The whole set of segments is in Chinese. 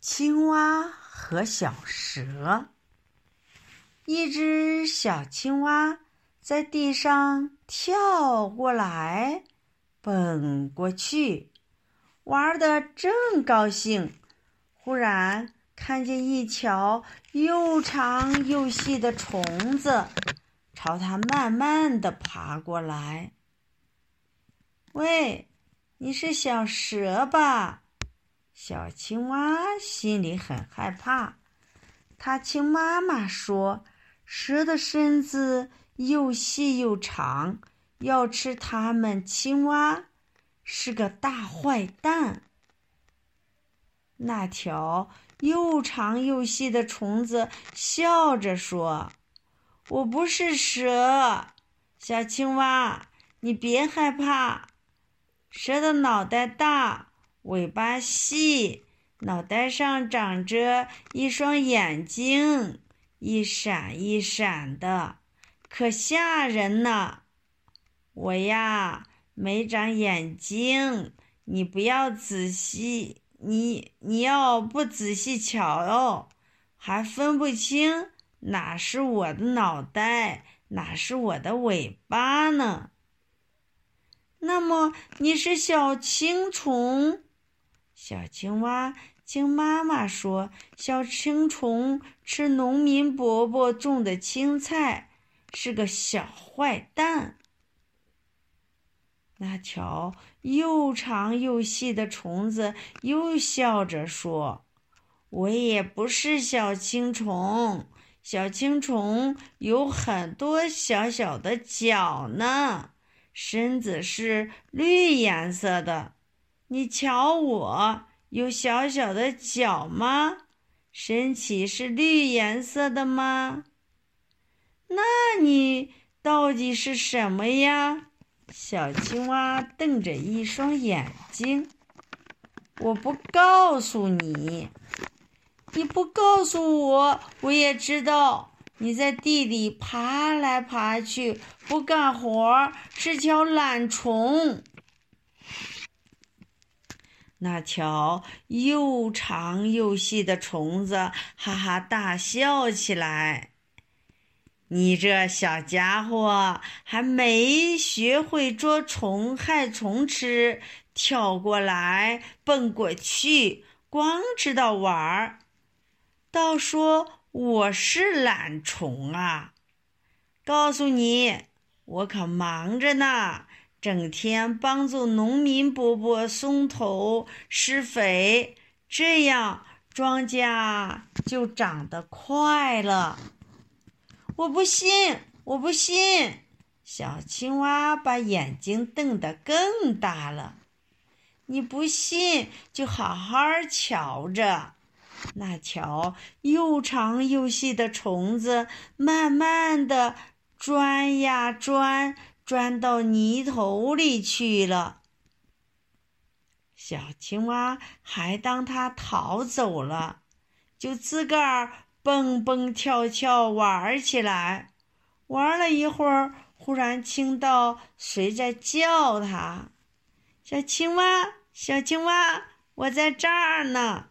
青蛙和小蛇。一只小青蛙在地上跳过来，蹦过去，玩的正高兴。忽然看见一条又长又细的虫子朝它慢慢的爬过来。喂，你是小蛇吧？小青蛙心里很害怕，它听妈妈说，蛇的身子又细又长，要吃它们青蛙是个大坏蛋。那条又长又细的虫子笑着说：“我不是蛇，小青蛙，你别害怕。蛇的脑袋大。”尾巴细，脑袋上长着一双眼睛，一闪一闪的，可吓人呢。我呀，没长眼睛，你不要仔细，你你要不仔细瞧哦，还分不清哪是我的脑袋，哪是我的尾巴呢。那么你是小青虫？小青蛙听妈妈说，小青虫吃农民伯伯种的青菜，是个小坏蛋。那条又长又细的虫子又笑着说：“我也不是小青虫，小青虫有很多小小的脚呢，身子是绿颜色的。”你瞧，我有小小的脚吗？身体是绿颜色的吗？那你到底是什么呀？小青蛙瞪着一双眼睛。我不告诉你，你不告诉我，我也知道你在地里爬来爬去，不干活，是条懒虫。那条又长又细的虫子哈哈大笑起来。你这小家伙还没学会捉虫害虫吃，跳过来蹦过去，光知道玩儿，倒说我是懒虫啊！告诉你，我可忙着呢。整天帮助农民伯伯松头施肥，这样庄稼就长得快了。我不信，我不信！小青蛙把眼睛瞪得更大了。你不信，就好好瞧着。那条又长又细的虫子，慢慢的钻呀钻。钻到泥头里去了。小青蛙还当它逃走了，就自个儿蹦蹦跳跳玩起来。玩了一会儿，忽然听到谁在叫它：“小青蛙，小青蛙，我在这儿呢。”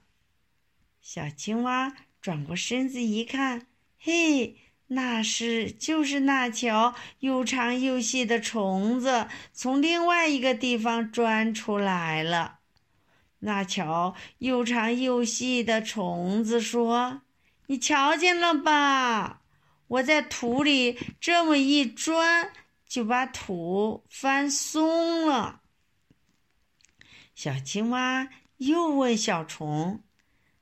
小青蛙转过身子一看，嘿。那是就是那条又长又细的虫子从另外一个地方钻出来了。那条又长又细的虫子说：“你瞧见了吧？我在土里这么一钻，就把土翻松了。”小青蛙又问小虫：“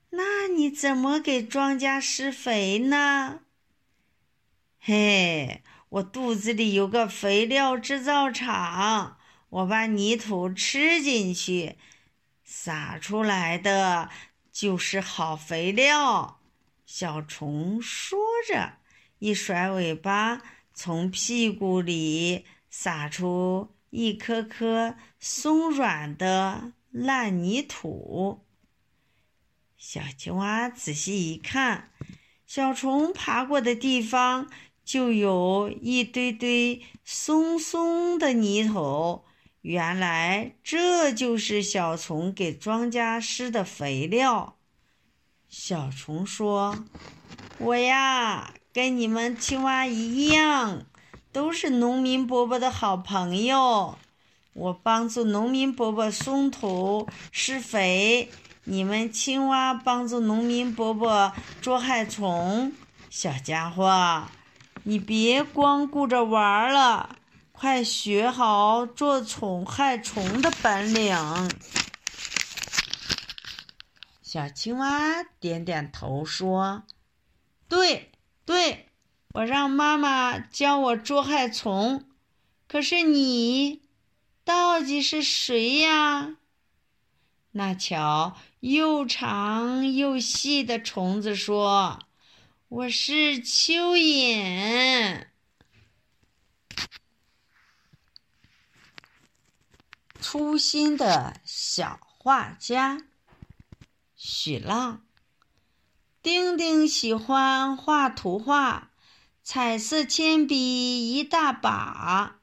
那你怎么给庄稼施肥呢？”嘿，我肚子里有个肥料制造厂，我把泥土吃进去，撒出来的就是好肥料。小虫说着，一甩尾巴，从屁股里撒出一颗颗松软的烂泥土。小青蛙仔细一看，小虫爬过的地方。就有一堆堆松松的泥头，原来这就是小虫给庄稼施的肥料。小虫说：“我呀，跟你们青蛙一样，都是农民伯伯的好朋友。我帮助农民伯伯松土施肥，你们青蛙帮助农民伯伯捉害虫。小家伙，你别光顾着玩了，快学好捉虫害虫的本领。”小青蛙点点头说：“对对，我让妈妈教我捉害虫。可是你到底是谁呀？”那条又长又细的虫子说：“我是蚯蚓，粗心的小画家。”许浪，丁丁喜欢画图画，彩色铅笔一大把。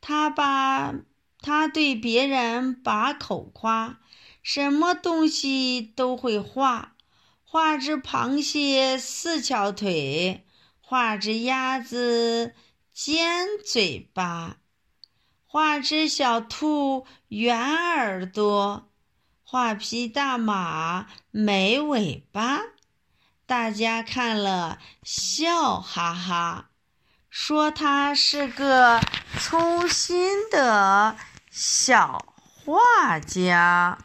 他把他对别人把口夸，什么东西都会画。画只螃蟹四条腿，画只鸭子尖嘴巴，画只小兔圆耳朵。画匹大马没尾巴，大家看了笑哈哈，说他是个粗心的小画家。